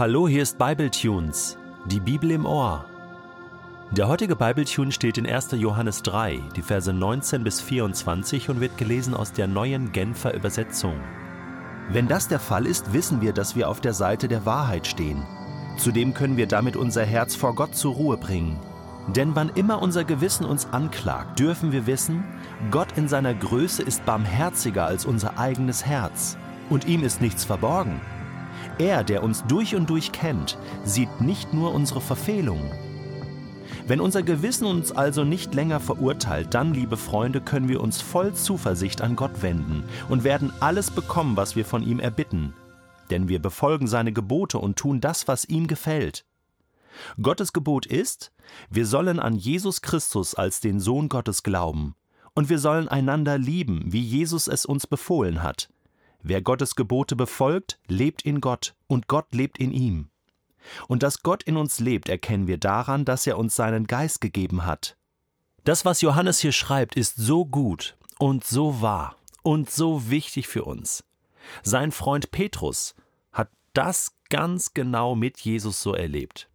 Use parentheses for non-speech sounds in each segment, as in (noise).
Hallo, hier ist Bibletunes, die Bibel im Ohr. Der heutige Bibletune steht in 1. Johannes 3, die Verse 19 bis 24 und wird gelesen aus der neuen Genfer Übersetzung. Wenn das der Fall ist, wissen wir, dass wir auf der Seite der Wahrheit stehen. Zudem können wir damit unser Herz vor Gott zur Ruhe bringen. Denn wann immer unser Gewissen uns anklagt, dürfen wir wissen, Gott in seiner Größe ist barmherziger als unser eigenes Herz. Und ihm ist nichts verborgen. Er, der uns durch und durch kennt, sieht nicht nur unsere Verfehlungen. Wenn unser Gewissen uns also nicht länger verurteilt, dann, liebe Freunde, können wir uns voll Zuversicht an Gott wenden und werden alles bekommen, was wir von ihm erbitten. Denn wir befolgen seine Gebote und tun das, was ihm gefällt. Gottes Gebot ist, wir sollen an Jesus Christus als den Sohn Gottes glauben, und wir sollen einander lieben, wie Jesus es uns befohlen hat. Wer Gottes Gebote befolgt, lebt in Gott, und Gott lebt in ihm. Und dass Gott in uns lebt, erkennen wir daran, dass er uns seinen Geist gegeben hat. Das, was Johannes hier schreibt, ist so gut und so wahr und so wichtig für uns. Sein Freund Petrus hat das ganz genau mit Jesus so erlebt.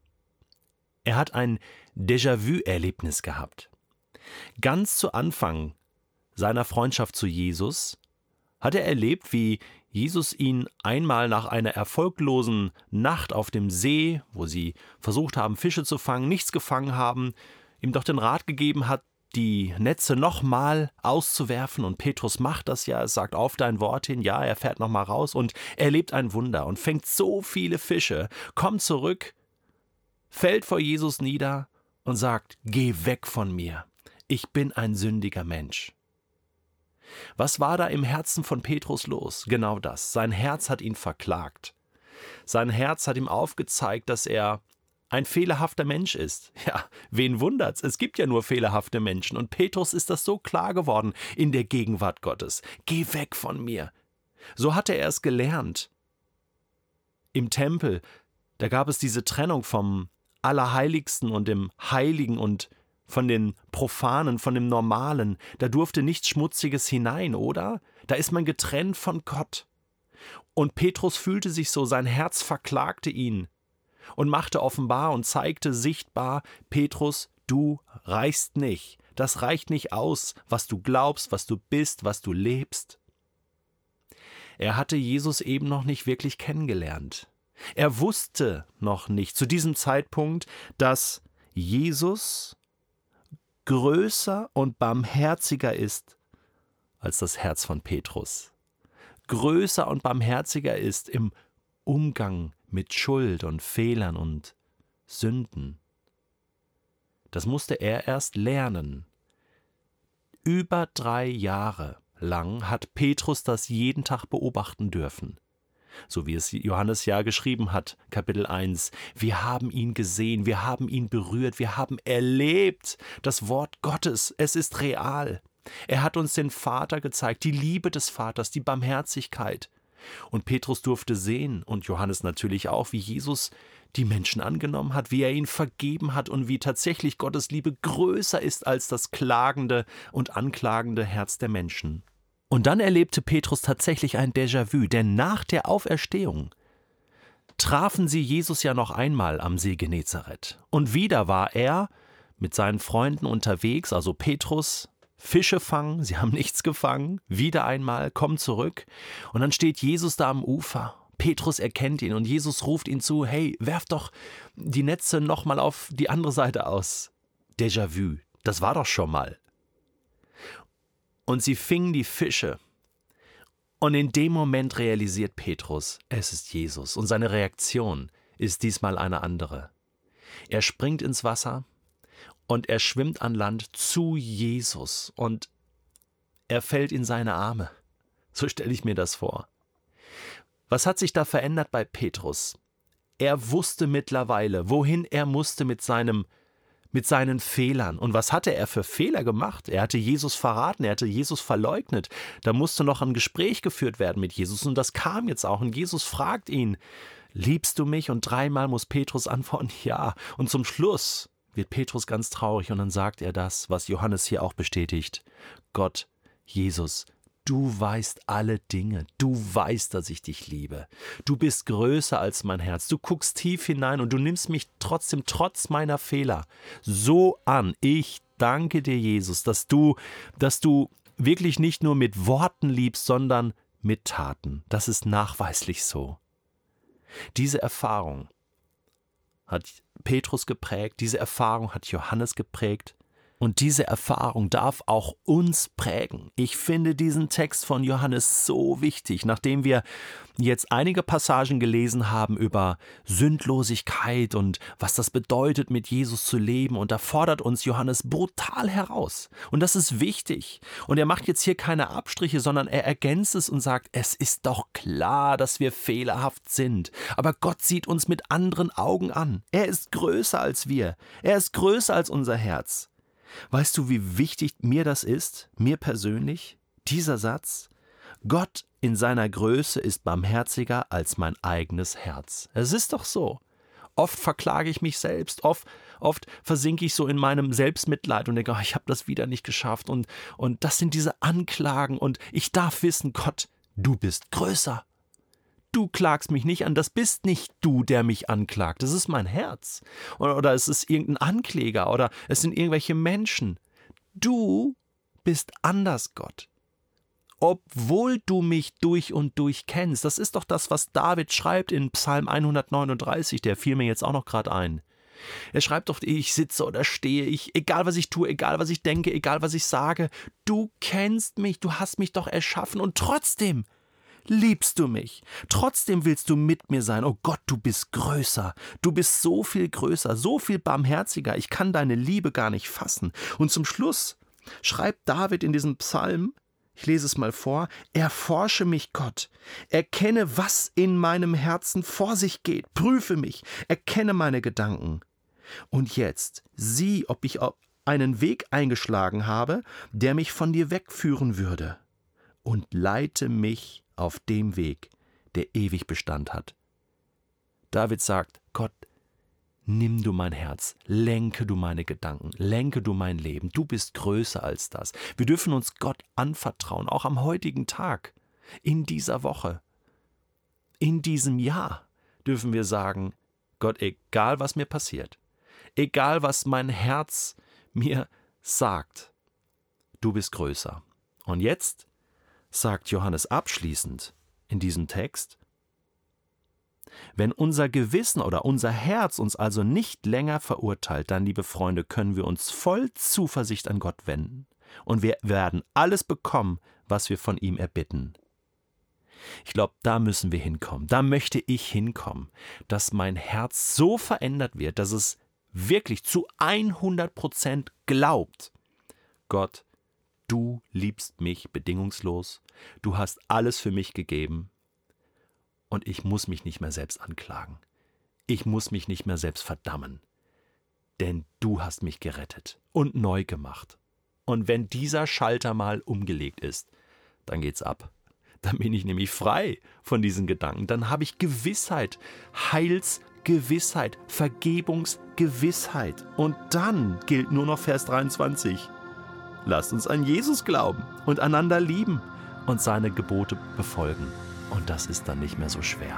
Er hat ein Déjà-vu-Erlebnis gehabt. Ganz zu Anfang seiner Freundschaft zu Jesus hat er erlebt, wie Jesus ihn einmal nach einer erfolglosen Nacht auf dem See, wo sie versucht haben, Fische zu fangen, nichts gefangen haben, ihm doch den Rat gegeben hat, die Netze nochmal auszuwerfen? Und Petrus macht das ja, es sagt auf dein Wort hin, ja, er fährt nochmal raus und erlebt ein Wunder und fängt so viele Fische, kommt zurück, fällt vor Jesus nieder und sagt, geh weg von mir, ich bin ein sündiger Mensch. Was war da im Herzen von Petrus los? Genau das. Sein Herz hat ihn verklagt. Sein Herz hat ihm aufgezeigt, dass er ein fehlerhafter Mensch ist. (laughs) Ja, wen wundert's? Es gibt ja nur fehlerhafte Menschen. Und Petrus ist das so klar geworden in der Gegenwart Gottes. Geh weg von mir. So hatte er es gelernt. Im Tempel, da gab es diese Trennung vom Allerheiligsten und dem Heiligen und von den Profanen, von dem Normalen, da durfte nichts Schmutziges hinein, oder? Da ist man getrennt von Gott. Und Petrus fühlte sich so, sein Herz verklagte ihn und machte offenbar und zeigte sichtbar, Petrus, du reichst nicht, das reicht nicht aus, was du glaubst, was du bist, was du lebst. Er hatte Jesus eben noch nicht wirklich kennengelernt. Er wusste noch nicht zu diesem Zeitpunkt, dass Jesus größer und barmherziger ist als das Herz von Petrus. Größer und barmherziger ist im Umgang mit Schuld und Fehlern und Sünden. Das musste er erst lernen. Über drei Jahre lang hat Petrus das jeden Tag beobachten dürfen so wie es Johannes ja geschrieben hat, Kapitel 1. Wir haben ihn gesehen, wir haben ihn berührt, wir haben erlebt das Wort Gottes, es ist real. Er hat uns den Vater gezeigt, die Liebe des Vaters, die Barmherzigkeit. Und Petrus durfte sehen, und Johannes natürlich auch, wie Jesus die Menschen angenommen hat, wie er ihnen vergeben hat und wie tatsächlich Gottes Liebe größer ist als das klagende und anklagende Herz der Menschen. Und dann erlebte Petrus tatsächlich ein Déjà-vu, denn nach der Auferstehung trafen sie Jesus ja noch einmal am See Genezareth. Und wieder war er mit seinen Freunden unterwegs, also Petrus, Fische fangen, sie haben (laughs) nichts gefangen, wieder einmal, kommen zurück. Und dann steht Jesus da am Ufer. Petrus erkennt ihn und Jesus ruft ihn zu: Hey, werf doch die Netze nochmal auf die andere Seite aus. Déjà-vu, das war doch schon mal. Und sie fingen die Fische. Und in dem Moment realisiert Petrus, es ist Jesus. Und seine Reaktion ist diesmal eine andere. Er springt ins Wasser und er schwimmt an Land zu Jesus und er fällt in seine Arme. So stelle ich mir das vor. Was hat sich da verändert bei Petrus? Er wusste mittlerweile, wohin er musste mit seinem mit seinen Fehlern. Und was hatte er für Fehler gemacht? Er hatte Jesus verraten, er hatte Jesus verleugnet. Da musste noch ein Gespräch geführt werden mit Jesus und das kam jetzt auch. Und Jesus fragt ihn, liebst du mich? Und dreimal muss Petrus antworten, (laughs) ja. Und zum Schluss wird Petrus ganz traurig und dann sagt er das, was Johannes hier auch bestätigt. Gott, Jesus, Du weißt alle Dinge. Du weißt, dass ich dich liebe. Du bist größer als mein Herz. Du guckst tief hinein und du nimmst mich trotzdem, trotz meiner Fehler, so an. Ich danke dir, Jesus, dass du, dass du wirklich nicht nur mit Worten liebst, sondern mit Taten. Das ist nachweislich so. Diese Erfahrung hat Petrus geprägt, diese Erfahrung hat Johannes geprägt, und diese Erfahrung darf auch uns prägen. Ich finde diesen Text von Johannes so wichtig, nachdem wir jetzt einige Passagen gelesen haben über Sündlosigkeit und was das bedeutet, mit Jesus zu leben. Und da fordert uns Johannes brutal heraus. Und das ist wichtig. Und er macht jetzt hier keine Abstriche, sondern er ergänzt es und sagt, es ist doch klar, dass wir fehlerhaft sind. Aber Gott sieht uns mit anderen Augen an. Er ist größer als wir. Er ist größer als unser Herz. Weißt du, wie wichtig mir das ist, mir persönlich, dieser Satz? Gott in seiner Größe ist barmherziger als mein eigenes Herz. Es ist doch so. Oft verklage ich mich selbst, oft, oft versinke ich so in meinem Selbstmitleid und denke, oh, ich habe das wieder nicht geschafft. Und, und das sind diese Anklagen und ich darf wissen, Gott, du bist größer du klagst mich nicht an, das bist nicht du, der mich anklagt, das ist mein Herz. Oder, oder es ist irgendein Ankläger oder es sind irgendwelche Menschen. Du bist anders, Gott. Obwohl du mich durch und durch kennst. Das ist doch das, was David schreibt in Psalm 139, der fiel mir jetzt auch noch gerade ein. Er schreibt doch, ich sitze oder stehe, ich, egal was ich tue, egal was ich denke, egal was ich sage, du kennst mich, du hast mich doch erschaffen und trotzdem liebst du mich. Trotzdem willst du mit mir sein. Oh Gott, du bist größer. Du bist so viel größer, so viel barmherziger. Ich kann deine Liebe gar nicht fassen. Und zum Schluss schreibt David in diesem Psalm, ich lese es mal vor, erforsche mich Gott, erkenne, was in meinem Herzen vor sich geht, prüfe mich, erkenne meine Gedanken. Und jetzt sieh, ob ich einen Weg eingeschlagen habe, der mich von dir wegführen würde, und leite mich auf dem Weg, der ewig Bestand hat. David sagt, Gott, nimm du mein Herz, lenke du meine Gedanken, lenke du mein Leben, du bist größer als das. Wir dürfen uns Gott anvertrauen, auch am heutigen Tag, in dieser Woche, in diesem Jahr dürfen wir sagen, Gott, egal was mir passiert, egal was mein Herz mir sagt, du bist größer. Und jetzt sagt Johannes abschließend in diesem Text, wenn unser Gewissen oder unser Herz uns also nicht länger verurteilt, dann, liebe Freunde, können wir uns voll Zuversicht an Gott wenden und wir werden alles bekommen, was wir von ihm erbitten. Ich glaube, da müssen wir hinkommen. Da möchte ich hinkommen, dass mein Herz so verändert wird, dass es wirklich zu 100 Prozent glaubt, Gott Du liebst mich bedingungslos, du hast alles für mich gegeben und ich muss mich nicht mehr selbst anklagen. Ich muss mich nicht mehr selbst verdammen, denn du hast mich gerettet und neu gemacht. Und wenn dieser Schalter mal umgelegt ist, dann geht's ab. Dann bin ich nämlich frei von diesen Gedanken. Dann habe ich Gewissheit, Heilsgewissheit, Vergebungsgewissheit. Und dann gilt nur noch Vers 23. Lasst uns an Jesus glauben und einander lieben und seine Gebote befolgen. Und das ist dann nicht mehr so schwer.